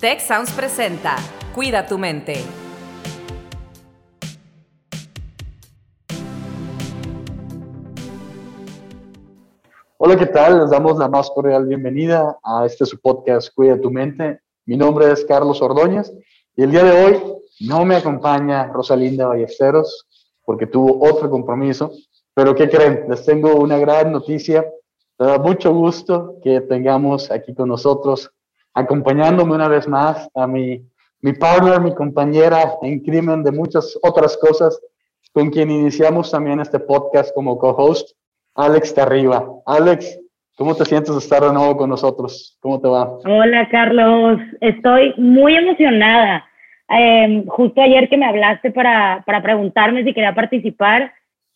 Tech Sounds presenta Cuida tu mente. Hola, ¿qué tal? Les damos la más cordial bienvenida a este su podcast Cuida tu mente. Mi nombre es Carlos Ordóñez y el día de hoy no me acompaña Rosalinda Ballesteros porque tuvo otro compromiso, pero ¿qué creen? Les tengo una gran noticia. Me da mucho gusto que tengamos aquí con nosotros acompañándome una vez más a mi, mi partner, mi compañera en crimen de muchas otras cosas, con quien iniciamos también este podcast como co-host, Alex Tarriba. Alex, ¿cómo te sientes de estar de nuevo con nosotros? ¿Cómo te va? Hola, Carlos. Estoy muy emocionada. Em, justo ayer que me hablaste para, para preguntarme si quería participar,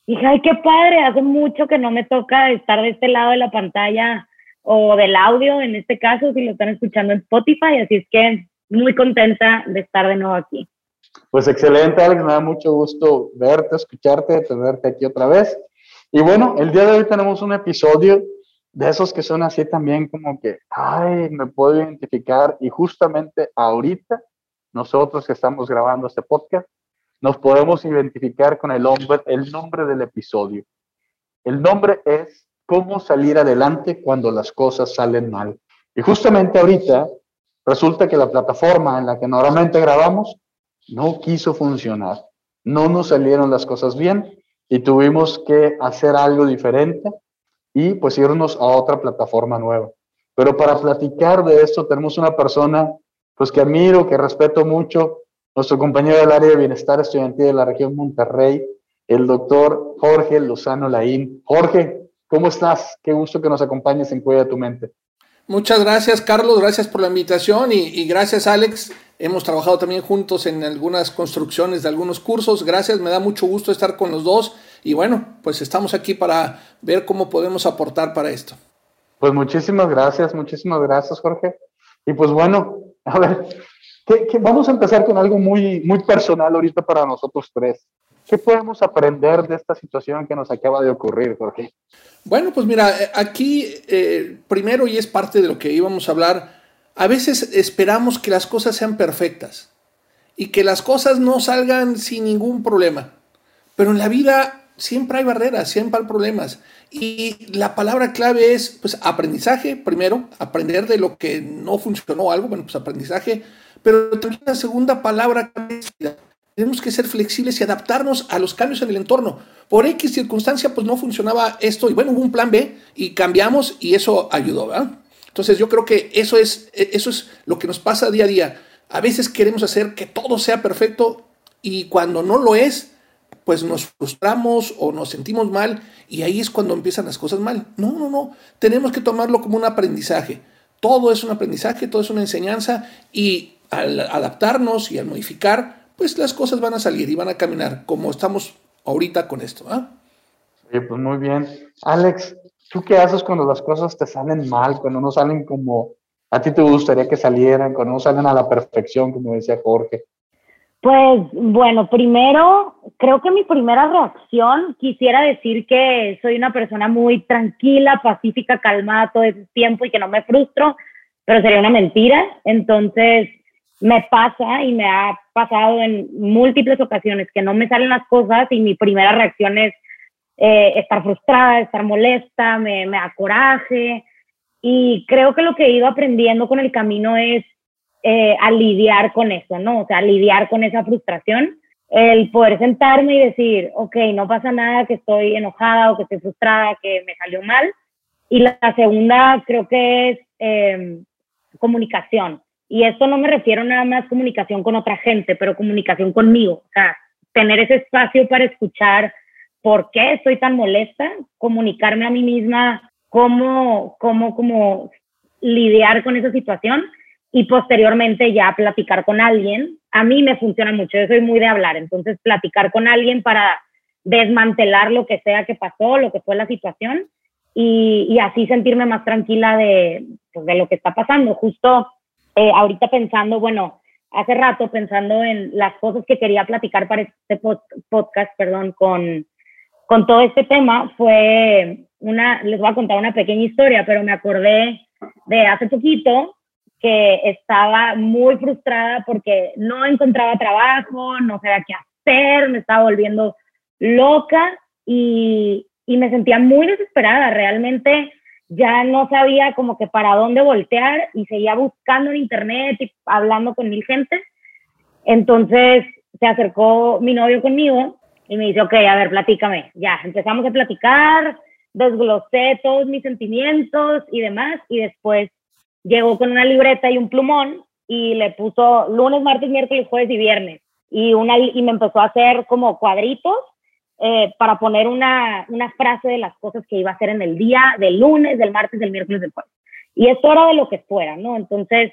dije, ay, qué padre, hace mucho que no me toca estar de este lado de la pantalla o del audio, en este caso, si lo están escuchando en Spotify, así es que muy contenta de estar de nuevo aquí. Pues excelente, Alex, me da mucho gusto verte, escucharte, tenerte aquí otra vez. Y bueno, el día de hoy tenemos un episodio de esos que son así también como que, ay, me puedo identificar y justamente ahorita, nosotros que estamos grabando este podcast, nos podemos identificar con el, hombre, el nombre del episodio. El nombre es cómo salir adelante cuando las cosas salen mal. Y justamente ahorita resulta que la plataforma en la que normalmente grabamos no quiso funcionar. No nos salieron las cosas bien y tuvimos que hacer algo diferente y pues irnos a otra plataforma nueva. Pero para platicar de esto tenemos una persona pues que admiro, que respeto mucho, nuestro compañero del área de bienestar estudiantil de la región Monterrey, el doctor Jorge Lozano Laín. Jorge, ¿Cómo estás? Qué gusto que nos acompañes en Cuida tu Mente. Muchas gracias, Carlos. Gracias por la invitación y, gracias, Alex. Hemos trabajado también juntos en algunas construcciones de algunos cursos. Gracias, me da mucho gusto estar con los dos. Y bueno, pues estamos aquí para ver cómo podemos aportar para esto. Pues muchísimas gracias, muchísimas gracias, Jorge. Y pues bueno, a ver, vamos a empezar con algo muy, muy personal ahorita para nosotros tres. ¿Qué podemos aprender de esta situación que nos acaba de ocurrir, Jorge? Bueno, pues mira, eh, aquí eh, primero, y es parte de lo que íbamos a hablar, a veces esperamos que las cosas sean perfectas y que las cosas no salgan sin ningún problema. Pero en la vida siempre hay barreras, siempre hay problemas. Y la palabra clave es pues aprendizaje, primero, aprender de lo que no funcionó algo, bueno, pues aprendizaje. Pero también la segunda palabra es tenemos que ser flexibles y adaptarnos a los cambios en el entorno. Por X circunstancia, pues no funcionaba esto y bueno, hubo un plan B y cambiamos y eso ayudó, ¿verdad? Entonces yo creo que eso es, eso es lo que nos pasa día a día. A veces queremos hacer que todo sea perfecto y cuando no lo es, pues nos frustramos o nos sentimos mal y ahí es cuando empiezan las cosas mal. No, no, no. Tenemos que tomarlo como un aprendizaje. Todo es un aprendizaje, todo es una enseñanza y al adaptarnos y al modificar, pues las cosas van a salir y van a caminar como estamos ahorita con esto. ¿ah? Sí, pues muy bien. Alex, ¿tú qué haces cuando las cosas te salen mal, cuando no salen como a ti te gustaría que salieran, cuando no salen a la perfección, como decía Jorge? Pues bueno, primero, creo que mi primera reacción quisiera decir que soy una persona muy tranquila, pacífica, calmada todo ese tiempo y que no me frustro, pero sería una mentira. Entonces, me pasa y me ha pasado en múltiples ocasiones que no me salen las cosas y mi primera reacción es eh, estar frustrada, estar molesta, me, me da coraje. Y creo que lo que he ido aprendiendo con el camino es eh, a lidiar con eso, ¿no? O sea, a lidiar con esa frustración, el poder sentarme y decir, ok, no pasa nada, que estoy enojada o que estoy frustrada, que me salió mal. Y la, segunda creo que es eh, comunicación y esto no me refiero nada más comunicación con otra gente, pero comunicación conmigo. O sea, tener ese espacio para escuchar por qué estoy tan molesta, comunicarme a mí misma cómo, cómo, cómo lidiar con esa situación y posteriormente ya platicar con alguien. A mí me funciona mucho, yo soy muy de hablar, entonces platicar con alguien para desmantelar lo que sea que pasó, lo que fue la situación y, y así sentirme más tranquila de, pues, de lo que está pasando. Justo eh, ahorita pensando, bueno, hace rato pensando en las cosas que quería platicar para este podcast, perdón, con, con todo este tema, fue una, les voy a contar una pequeña historia, pero me acordé de hace poquito que estaba muy frustrada porque no encontraba trabajo, no sabía qué hacer, me estaba volviendo loca y, y me sentía muy desesperada. Realmente ya no sabía como que para dónde voltear y seguía buscando en internet y hablando con mil gente. Entonces se acercó mi novio conmigo y me dice, ok, a ver, platícame. Ya, empezamos a platicar, desglosé todos mis sentimientos y demás y después llegó con una libreta y un plumón y le puso lunes, martes, miércoles, jueves y viernes. Y, una, y me empezó a hacer como cuadritos eh, para poner una, una frase de las cosas que iba a hacer en el día, del lunes, del martes, del miércoles, del jueves. Y esto era de lo que fuera, ¿no? Entonces,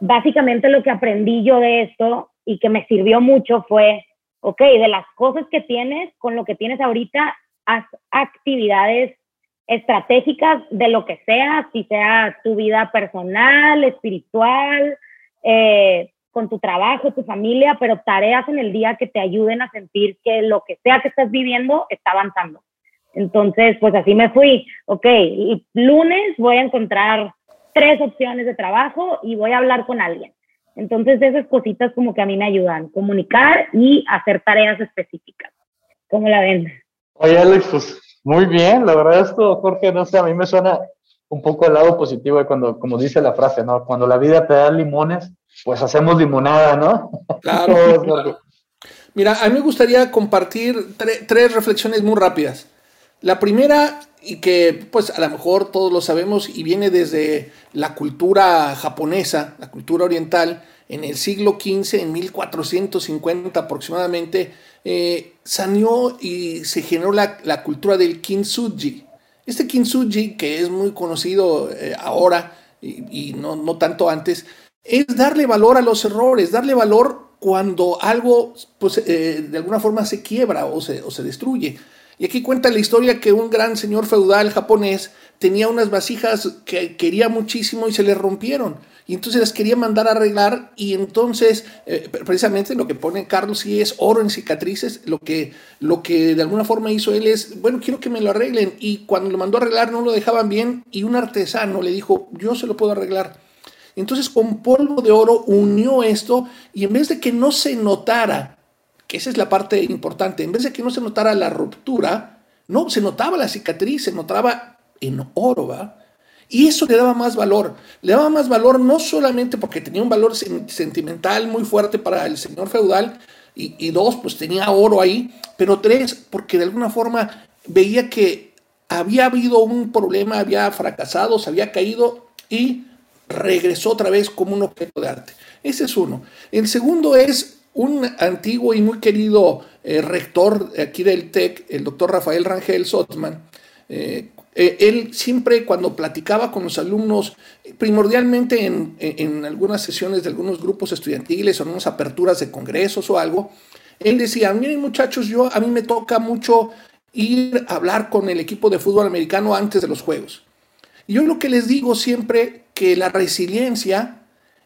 básicamente lo que aprendí yo de esto y que me sirvió mucho fue, ok, de las cosas que tienes, con lo que tienes ahorita, haz actividades estratégicas de lo que sea, si sea tu vida personal, espiritual, eh, con tu trabajo, tu familia, pero tareas en el día que te ayuden a sentir que lo que sea que estás viviendo está avanzando. Entonces, pues así me fui. Ok, lunes voy a encontrar tres opciones de trabajo y voy a hablar con alguien. Entonces, esas cositas como que a mí me ayudan, comunicar y hacer tareas específicas. ¿Cómo la ven? Oye, Alex, pues muy bien, la verdad esto, Jorge, no sé, a mí me suena un poco el lado positivo de cuando, como dice la frase, ¿no? Cuando la vida te da limones, pues hacemos limonada, ¿no? Claro. Mira, a mí me gustaría compartir tres reflexiones muy rápidas. La primera, y que pues a lo mejor todos lo sabemos y viene desde la cultura japonesa, la cultura oriental, en el siglo XV, en 1450 aproximadamente, eh, y se generó la, la, cultura del kintsugi. Este kintsugi, que es muy conocido eh, ahora y, y no, no, tanto antes, es darle valor a los errores, darle valor cuando algo pues, eh, de alguna forma se quiebra o se, o se destruye. Y aquí cuenta la historia que un gran señor feudal japonés tenía unas vasijas que quería muchísimo y se le rompieron. Y entonces las quería mandar a arreglar y entonces eh, precisamente lo que pone Carlos sí es oro en cicatrices. Lo que, lo que de alguna forma hizo él es, bueno, quiero que me lo arreglen. Y cuando lo mandó a arreglar no lo dejaban bien y un artesano le dijo, yo se lo puedo arreglar. Entonces con polvo de oro unió esto y en vez de que no se notara, que esa es la parte importante, en vez de que no se notara la ruptura, no, se notaba la cicatriz, se notaba en oro, ¿va? Y eso le daba más valor. Le daba más valor no solamente porque tenía un valor sentimental muy fuerte para el señor feudal, y, y, dos, pues tenía oro ahí, pero tres, porque de alguna forma veía que había habido un problema, había fracasado, se había caído y regresó otra vez como un objeto de arte. Ese es uno. El segundo es un antiguo y muy querido eh, rector aquí del TEC, el doctor Rafael Rangel Sotman. Eh, eh, él siempre cuando platicaba con los alumnos, primordialmente en, en, algunas sesiones de algunos grupos estudiantiles o en unas aperturas de congresos o algo, él decía, miren muchachos, yo a mí me toca mucho ir a hablar con el equipo de fútbol americano antes de los juegos. Y yo lo que les digo siempre que la resiliencia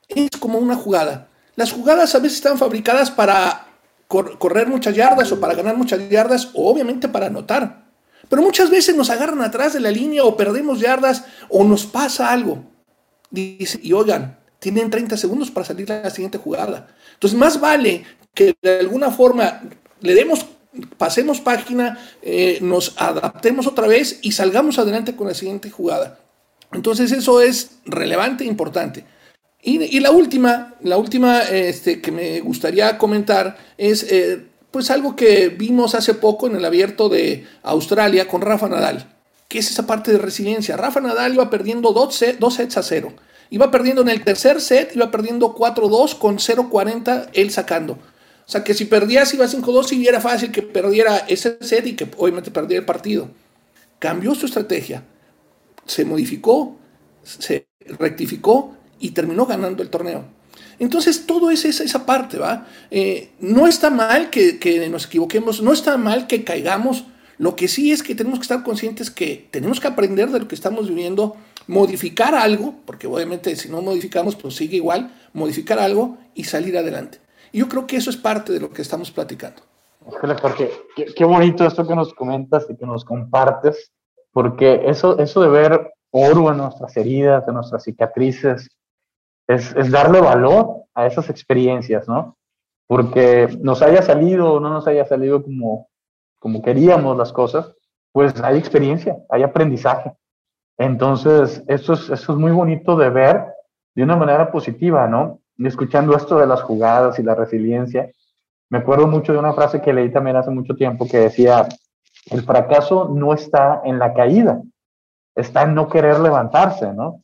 es como una jugada. Las jugadas a veces están fabricadas para correr muchas yardas o para ganar muchas yardas o obviamente para anotar. Pero muchas veces nos agarran atrás de la línea o perdemos yardas o nos pasa algo. Dice, y oigan, tienen 30 segundos para salir a la siguiente jugada. Entonces, más vale que de alguna forma le demos, pasemos página, eh, nos adaptemos otra vez y salgamos adelante con la siguiente jugada. Entonces eso es relevante e importante. Y, la última, la última este, que me gustaría comentar es eh, pues algo que vimos hace poco en el abierto de Australia con Rafa Nadal, que es esa parte de resiliencia. Rafa Nadal iba perdiendo dos, sets a cero. Iba perdiendo en el tercer set, iba perdiendo 4-2 con 0-40 él sacando. O sea que si perdías iba 5-2 y era fácil que perdiera ese set y que obviamente perdiera el partido. Cambió su estrategia se modificó, se rectificó y terminó ganando el torneo. Entonces, todo es esa, esa parte, ¿va? Eh, no está mal que, que, nos equivoquemos, no está mal que caigamos. Lo que sí es que tenemos que estar conscientes que tenemos que aprender de lo que estamos viviendo, modificar algo, porque obviamente si no modificamos, pues sigue igual, modificar algo y salir adelante. Y yo creo que eso es parte de lo que estamos platicando. Qué bonito esto que nos comentas y que nos compartes porque eso, eso de ver oro en nuestras heridas, en nuestras cicatrices, es, darle valor a esas experiencias, ¿no? Porque nos haya salido o no nos haya salido como, como queríamos las cosas, pues hay experiencia, hay aprendizaje. Entonces, eso es, eso es muy bonito de ver de una manera positiva, ¿no? Y escuchando esto de las jugadas y la resiliencia, me acuerdo mucho de una frase que leí también hace mucho tiempo que decía, el fracaso no está en la caída, está en no querer levantarse, ¿no?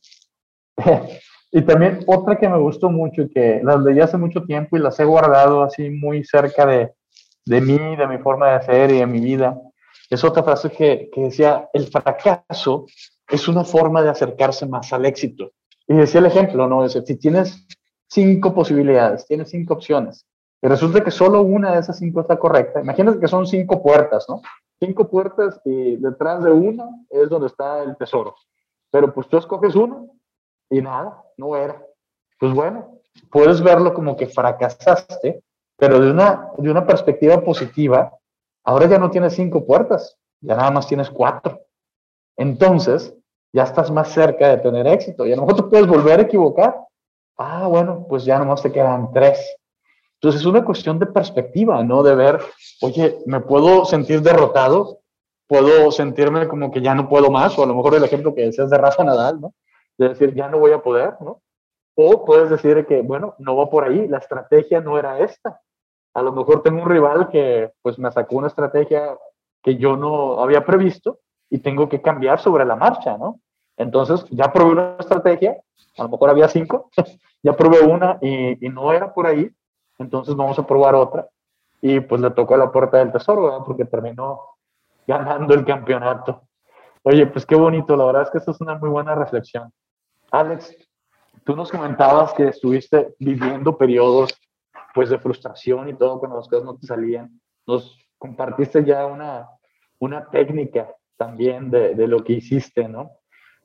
y también otra que me gustó mucho que las leí hace mucho tiempo y las he guardado así muy cerca de, de mí, de mi forma de ser y de mi vida, es otra frase que, que decía, el fracaso es una forma de acercarse más al éxito. Y decía el ejemplo, ¿no? Es, si tienes cinco posibilidades, tienes cinco opciones, y resulta que solo una de esas cinco está correcta, imagínate que son cinco puertas, ¿no? Cinco puertas y detrás de una es donde está el tesoro. Pero pues tú escoges uno y nada, no era. Pues bueno, puedes verlo como que fracasaste, pero de una, de una perspectiva positiva, ahora ya no tienes cinco puertas, ya nada más tienes cuatro. Entonces, ya estás más cerca de tener éxito y a lo mejor te puedes volver a equivocar. Ah, bueno, pues ya nomás te quedan tres. Entonces es una cuestión de perspectiva, ¿no? De ver, oye, me puedo sentir derrotado, puedo sentirme como que ya no puedo más, o a lo mejor el ejemplo que decías de Rafa Nadal, ¿no? De decir, ya no voy a poder, ¿no? O puedes decir que, bueno, no va por ahí, la estrategia no era esta. A lo mejor tengo un rival que pues me sacó una estrategia que yo no había previsto y tengo que cambiar sobre la marcha, ¿no? Entonces, ya probé una estrategia, a lo mejor había cinco, ya probé una y, y, no era por ahí, entonces vamos a probar otra. Y pues le tocó la puerta del tesoro, ¿verdad? Porque terminó ganando el campeonato. Oye, pues qué bonito, la verdad es que esto es una muy buena reflexión. Alex, tú nos comentabas que estuviste viviendo periodos pues de frustración y todo cuando las cosas no te salían. Nos compartiste ya una, una técnica también de, de, lo que hiciste, ¿no?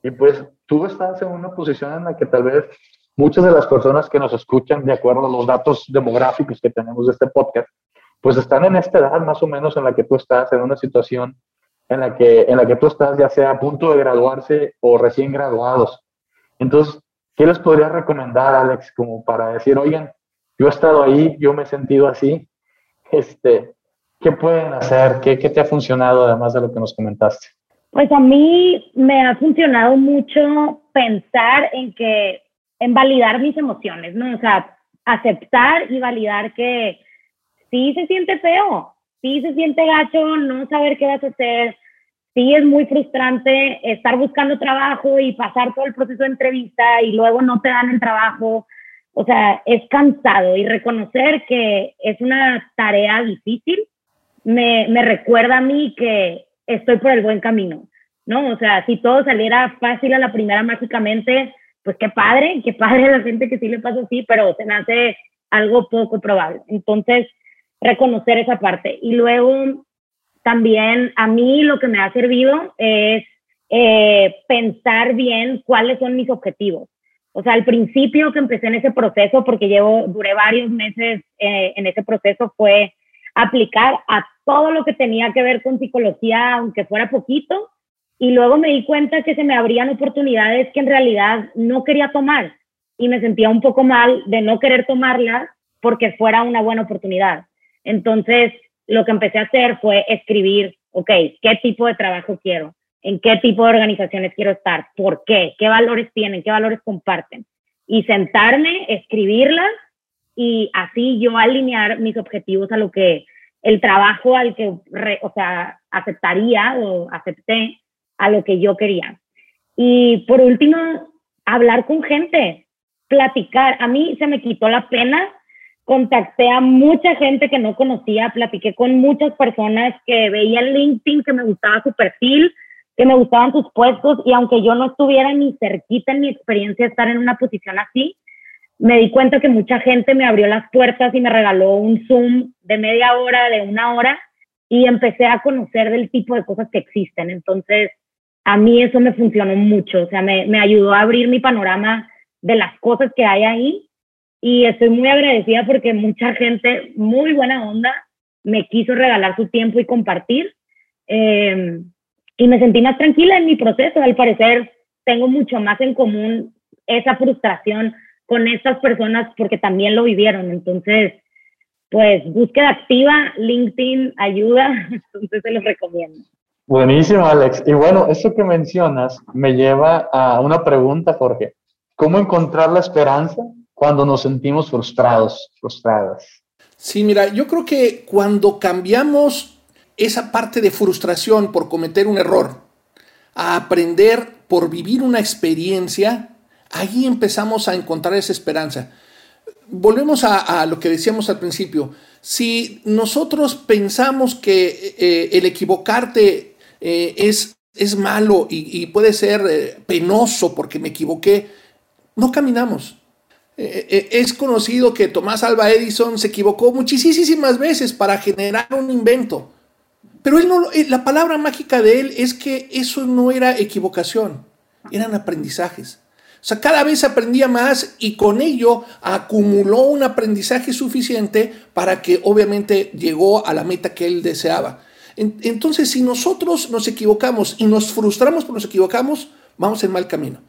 Y pues tú estás en una posición en la que tal vez muchas de las personas que nos escuchan, de acuerdo a los datos demográficos que tenemos de este podcast, pues están en esta edad más o menos en la que tú estás, en una situación en la que, en la que tú estás, ya sea a punto de graduarse o recién graduados. Entonces, ¿qué les podría recomendar, Alex, como para decir, oigan, yo he estado ahí, yo me he sentido así, este, ¿Qué pueden hacer? ¿Qué, ¿Qué, te ha funcionado además de lo que nos comentaste? Pues a mí me ha funcionado mucho pensar en que, en validar mis emociones, ¿no? O sea, aceptar y validar que sí se siente feo, sí se siente gacho, no saber qué vas a hacer, sí es muy frustrante estar buscando trabajo y pasar todo el proceso de entrevista y luego no te dan el trabajo. O sea, es cansado y reconocer que es una tarea difícil me, me recuerda a mí que estoy por el buen camino, ¿no? O sea, si todo saliera fácil a la primera mágicamente, pues qué padre, qué padre la gente que sí le pasa así, pero se me hace algo poco probable. Entonces, reconocer esa parte. Y luego, también a mí lo que me ha servido es eh, pensar bien cuáles son mis objetivos. O sea, al principio que empecé en ese proceso, porque llevo, duré varios meses eh, en ese proceso, fue aplicar a todo lo que tenía que ver con psicología, aunque fuera poquito, y luego me di cuenta que se me abrían oportunidades que en realidad no quería tomar y me sentía un poco mal de no querer tomarlas porque fuera una buena oportunidad. Entonces, lo que empecé a hacer fue escribir, ok, ¿qué tipo de trabajo quiero? ¿En qué tipo de organizaciones quiero estar? ¿Por qué? ¿Qué valores tienen? ¿Qué valores comparten? Y sentarme, escribirlas y así yo alinear mis objetivos a lo que el trabajo al que, o sea, aceptaría o acepté a lo que yo quería. Y por último, hablar con gente, platicar. A mí se me quitó la pena, contacté a mucha gente que no conocía, platiqué con muchas personas que veía en LinkedIn que me gustaba su perfil, que me gustaban sus puestos y aunque yo no estuviera ni cerquita en mi experiencia estar en una posición así, me di cuenta que mucha gente me abrió las puertas y me regaló un Zoom de media hora, de una hora, y empecé a conocer del tipo de cosas que existen. Entonces, a mí eso me funcionó mucho, o sea, me, ayudó a abrir mi panorama de las cosas que hay ahí y estoy muy agradecida porque mucha gente, muy buena onda, me quiso regalar su tiempo y compartir. Eh, y me sentí más tranquila en mi proceso. Al parecer, tengo mucho más en común esa frustración con estas personas porque también lo vivieron. Entonces, pues búsqueda activa, LinkedIn ayuda, entonces se los recomiendo. Buenísimo, Alex. Y bueno, eso que mencionas me lleva a una pregunta, Jorge. ¿Cómo encontrar la esperanza cuando nos sentimos frustrados, frustradas? Sí, mira, yo creo que cuando cambiamos esa parte de frustración por cometer un error a aprender por vivir una experiencia, ahí empezamos a encontrar esa esperanza. Volvemos a, lo que decíamos al principio. Si nosotros pensamos que eh, el equivocarte eh, es, es malo y, puede ser eh, penoso porque me equivoqué, no caminamos. es conocido que Tomás Alba Edison se equivocó muchísimas veces para generar un invento. Pero él no, la palabra mágica de él es que eso no era equivocación, eran aprendizajes. O sea, cada vez aprendía más y con ello acumuló un aprendizaje suficiente para que obviamente llegó a la meta que él deseaba. Entonces, si nosotros nos equivocamos y nos frustramos por nos equivocamos, vamos en mal camino.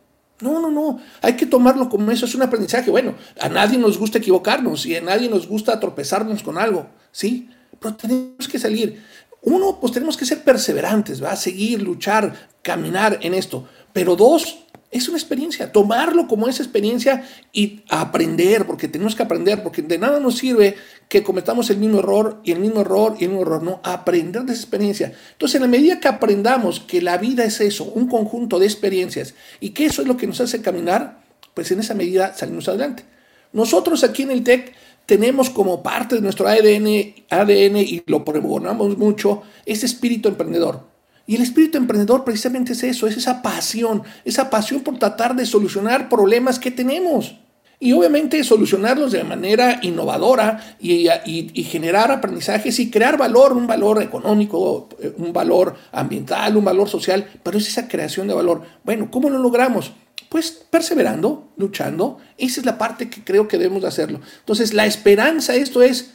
No, no, no. Hay que tomarlo como eso, es un aprendizaje. Bueno, a nadie nos gusta equivocarnos y a nadie nos gusta tropezarnos con algo, ¿sí? Pero tenemos que salir. Uno, pues tenemos que ser perseverantes, ¿va? Seguir, luchar, caminar en esto. Pero dos, es una experiencia, tomarlo como esa experiencia y aprender, porque tenemos que aprender, porque de nada nos sirve que cometamos el mismo error y el mismo error y el mismo error, no, aprender de esa experiencia. Entonces, en la medida que aprendamos que la vida es eso, un conjunto de experiencias, y que eso es lo que nos hace caminar, pues en esa medida salimos adelante. Nosotros aquí en el TEC tenemos como parte de nuestro ADN, ADN y lo pregonamos mucho, ese espíritu emprendedor. Y el espíritu emprendedor precisamente es eso, es esa pasión, esa pasión por tratar de solucionar problemas que tenemos. Y obviamente solucionarlos de manera innovadora y, y, generar aprendizajes y crear valor, un valor económico, un valor ambiental, un valor social, pero es esa creación de valor. Bueno, ¿cómo lo logramos? Pues perseverando, luchando. Esa es la parte que creo que debemos de hacerlo. Entonces, la esperanza, esto es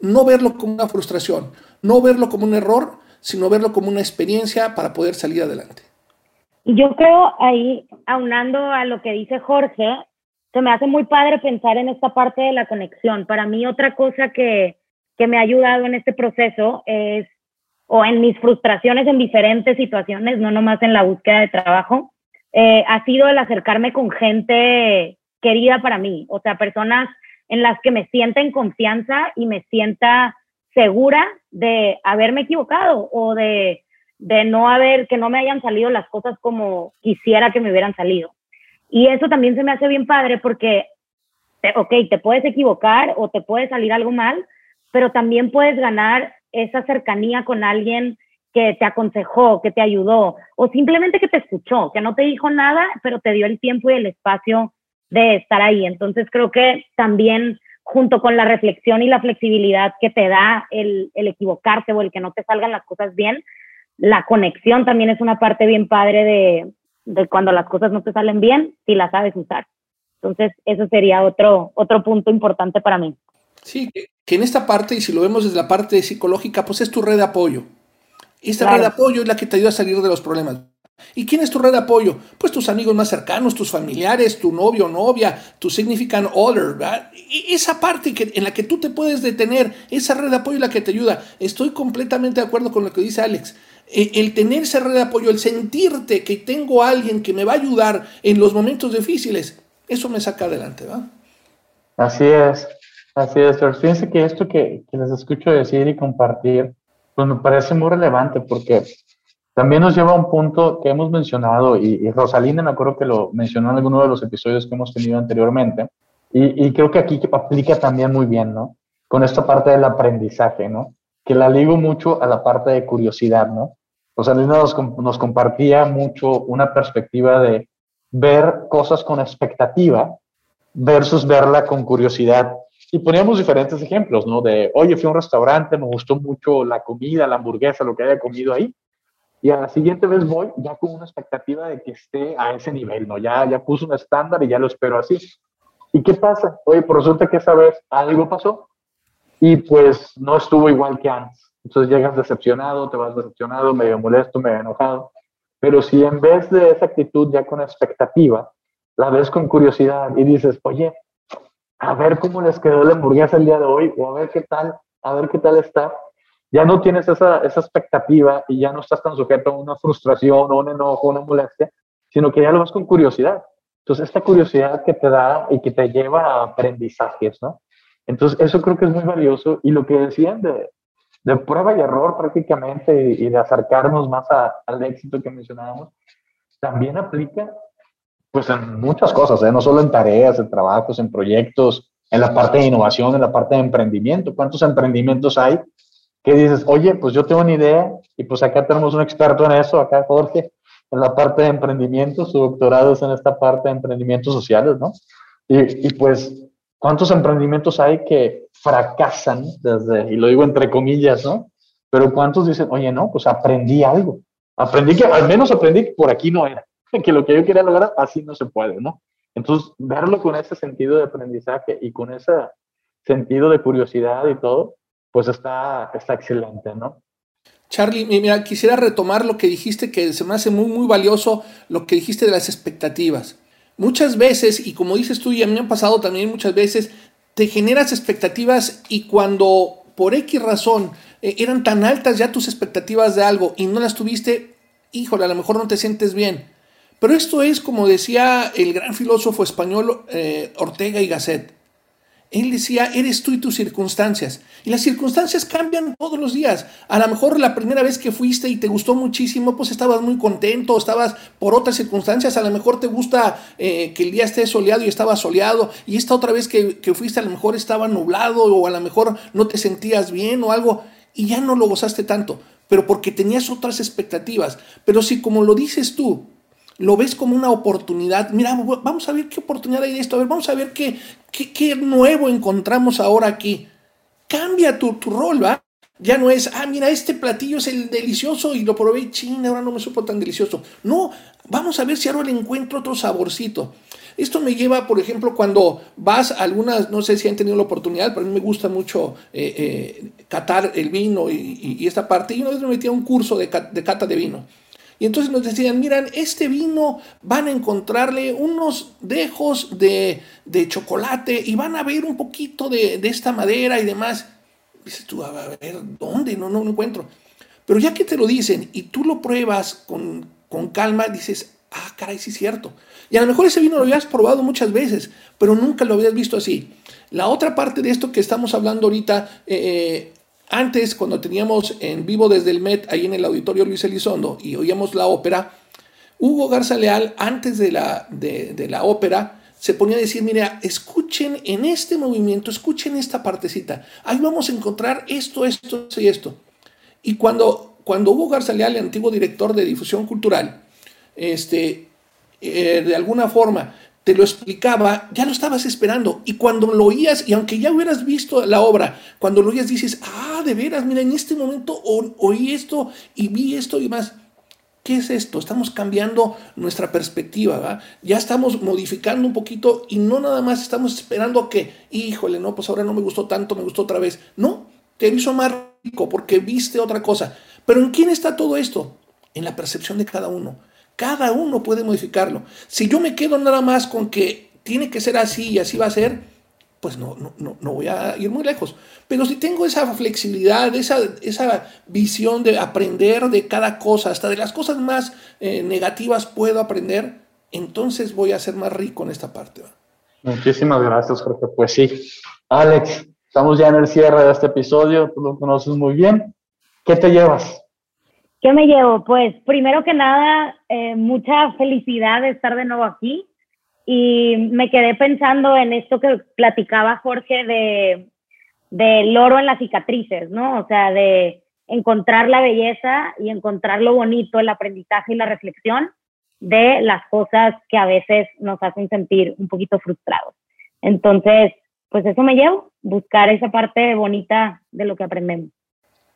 no verlo como una frustración, no verlo como un error, sino verlo como una experiencia para poder salir adelante. Y yo creo ahí, aunando a lo que dice Jorge, se me hace muy padre pensar en esta parte de la conexión. Para mí otra cosa que, que me ha ayudado en este proceso es, o en mis frustraciones en diferentes situaciones, no nomás en la búsqueda de trabajo, eh, ha sido el acercarme con gente querida para mí, o sea, personas en las que me sienta en confianza y me sienta segura de haberme equivocado o de, de no haber, que no me hayan salido las cosas como quisiera que me hubieran salido. Y eso también se me hace bien padre porque, ok, te puedes equivocar o te puede salir algo mal, pero también puedes ganar esa cercanía con alguien que te aconsejó, que te ayudó, o simplemente que te escuchó, que no te dijo nada, pero te dio el tiempo y el espacio de estar ahí. Entonces creo que también junto con la reflexión y la flexibilidad que te da el, equivocarte o el que no te salgan las cosas bien, la conexión también es una parte bien padre de, de cuando las cosas no te salen bien, si las sabes usar. Entonces, eso sería otro, otro punto importante para mí. Sí, que en esta parte, y si lo vemos desde la parte psicológica, pues es tu red de apoyo. Esta red de apoyo es la que te ayuda a salir de los problemas. ¿Y quién es tu red de apoyo? Pues tus amigos más cercanos, tus familiares, tu novio o novia, tu significant other, ¿verdad? esa parte que, en la que tú te puedes detener, esa red de apoyo la que te ayuda. Estoy completamente de acuerdo con lo que dice Alex. E, el tener esa red de apoyo, el sentirte que tengo a alguien que me va a ayudar en los momentos difíciles, eso me saca adelante, ¿va? Así es, así es. Pero fíjense que esto que, que les escucho decir y compartir, pues me parece muy relevante porque también nos lleva a un punto que hemos mencionado, y, Rosalina me acuerdo que lo mencionó en alguno de los episodios que hemos tenido anteriormente, y, creo que aquí aplica también muy bien, ¿no? Con esta parte del aprendizaje, ¿no? Que la ligo mucho a la parte de curiosidad, ¿no? Rosalina nos, nos compartía mucho una perspectiva de ver cosas con expectativa versus verla con curiosidad. Y poníamos diferentes ejemplos, ¿no? De, oye, fui a un restaurante, me gustó mucho la comida, la hamburguesa, lo que haya comido ahí y a la siguiente vez voy ya con una expectativa de que esté a ese nivel, ¿no? Ya, ya puso un estándar y ya lo espero así. ¿Y qué pasa? Oye, por pues resulta que esa vez algo pasó y pues no estuvo igual que antes. Entonces llegas decepcionado, te vas decepcionado, medio molesto, medio enojado. Pero si en vez de esa actitud ya con expectativa, la ves con curiosidad y dices, oye, a ver cómo les quedó la hamburguesa el día de hoy o a ver qué tal, a ver qué tal está. Ya no tienes esa, esa expectativa y ya no estás tan sujeto a una frustración o un enojo, una molestia, sino que ya lo vas con curiosidad. Entonces, esta curiosidad que te da y que te lleva a aprendizajes, ¿no? Entonces, eso creo que es muy valioso. Y lo que decían de, de prueba y error prácticamente y, de acercarnos más al éxito que mencionábamos, también aplica pues en muchas cosas, ¿eh? no solo en tareas, en trabajos, en proyectos, en la parte de innovación, en la parte de emprendimiento. ¿Cuántos emprendimientos hay que dices, oye, pues yo tengo una idea y pues acá tenemos un experto en eso, acá Jorge, en la parte de emprendimiento, su doctorado es en esta parte de emprendimientos sociales, ¿no? Y, y pues, ¿cuántos emprendimientos hay que fracasan desde, y lo digo entre comillas, ¿no? Pero ¿cuántos dicen, oye, no, pues aprendí algo? Aprendí que, al menos aprendí que por aquí no era. que lo que yo quería lograr así no se puede, ¿no? Entonces, verlo con ese sentido de aprendizaje y con ese sentido de curiosidad y todo, pues está, está excelente, ¿no? Charlie, mira, quisiera retomar lo que dijiste, que se me hace muy, muy valioso, lo que dijiste de las expectativas. Muchas veces, y como dices tú, y a mí me ha pasado también muchas veces, te generas expectativas y cuando por X razón eh, eran tan altas ya tus expectativas de algo y no las tuviste, híjole, a lo mejor no te sientes bien. Pero esto es, como decía el gran filósofo español eh, Ortega y Gasset, él decía, eres tú y tus circunstancias. Y las circunstancias cambian todos los días. A lo mejor la primera vez que fuiste y te gustó muchísimo, pues estabas muy contento, estabas por otras circunstancias. A lo mejor te gusta eh, que el día esté soleado y estaba soleado. Y esta otra vez que, que fuiste a lo mejor estaba nublado o a lo mejor no te sentías bien o algo. Y ya no lo gozaste tanto. Pero porque tenías otras expectativas. Pero si como lo dices tú, lo ves como una oportunidad. Mira, vamos a ver qué oportunidad hay de esto. A ver, vamos a ver qué, qué, nuevo encontramos ahora aquí. Cambia tu, tu, rol, ¿va? Ya no es, ah, mira, este platillo es el delicioso y lo probé, ching, ahora no me supo tan delicioso. No, vamos a ver si ahora le encuentro otro saborcito. Esto me lleva, por ejemplo, cuando vas a algunas, no sé si han tenido la oportunidad, pero a mí me gusta mucho eh, eh, catar el vino y, esta parte. Y una vez me metí a un curso de, de cata de vino. Y entonces nos decían, miran, este vino van a encontrarle unos dejos de, chocolate y van a ver un poquito de, esta madera y demás. Dices tú, a ver, ¿dónde? No, no, no encuentro. Pero ya que te lo dicen y tú lo pruebas con, calma, dices, ah, caray, sí es cierto. Y a lo mejor ese vino lo habías probado muchas veces, pero nunca lo habías visto así. La otra parte de esto que estamos hablando ahorita, eh, antes, cuando teníamos en vivo desde el Met, ahí en el auditorio Luis Elizondo, y oíamos la ópera, Hugo Garza Leal, antes de la, de, la ópera, se ponía a decir, mira, escuchen en este movimiento, escuchen esta partecita, ahí vamos a encontrar esto, esto y esto. Y cuando, cuando Hugo Garza Leal, el antiguo director de difusión cultural, este, eh, de alguna forma te lo explicaba, ya lo estabas esperando. Y cuando lo oías, y aunque ya hubieras visto la obra, cuando lo oías dices, ah, de veras, mira, en este momento oí esto y vi esto y más. ¿Qué es esto? Estamos cambiando nuestra perspectiva, ¿va? Ya estamos modificando un poquito y no nada más estamos esperando que, híjole, no, pues ahora no me gustó tanto, me gustó otra vez. No, te hizo más rico porque viste otra cosa. Pero ¿en quién está todo esto? En la percepción de cada uno. Cada uno puede modificarlo. Si yo me quedo nada más con que tiene que ser así y así va a ser, pues no, no, no, voy a ir muy lejos. Pero si tengo esa flexibilidad, esa, esa visión de aprender de cada cosa, hasta de las cosas más eh, negativas puedo aprender, entonces voy a ser más rico en esta parte. Muchísimas gracias, Jorge. Pues sí. Alex, estamos ya en el cierre de este episodio, tú lo conoces muy bien. ¿Qué te llevas? ¿Qué me llevo? Pues primero que nada, eh, mucha felicidad de estar de nuevo aquí y me quedé pensando en esto que platicaba Jorge de del oro en las cicatrices, ¿no? O sea, de encontrar la belleza y encontrar lo bonito, el aprendizaje y la reflexión de las cosas que a veces nos hacen sentir un poquito frustrados. Entonces, pues eso me llevo, buscar esa parte bonita de lo que aprendemos.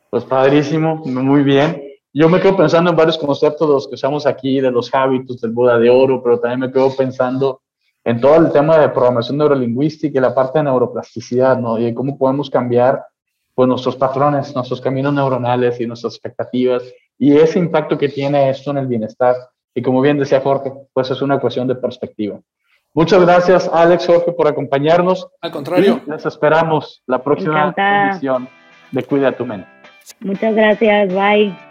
Pues padrísimo, muy bien yo me quedo pensando en varios conceptos de los que usamos aquí, de los hábitos, del Buda de Oro, pero también me quedo pensando en todo el tema de programación neurolingüística y la parte de neuroplasticidad, ¿no? Y cómo podemos cambiar pues, nuestros patrones, nuestros caminos neuronales y nuestras expectativas y ese impacto que tiene esto en el bienestar. Y como bien decía Jorge, pues es una cuestión de perspectiva. Muchas gracias, Alex Jorge, por acompañarnos. Al contrario. Y les esperamos la próxima Encantada. edición de Cuida tu mente. Muchas gracias, bye.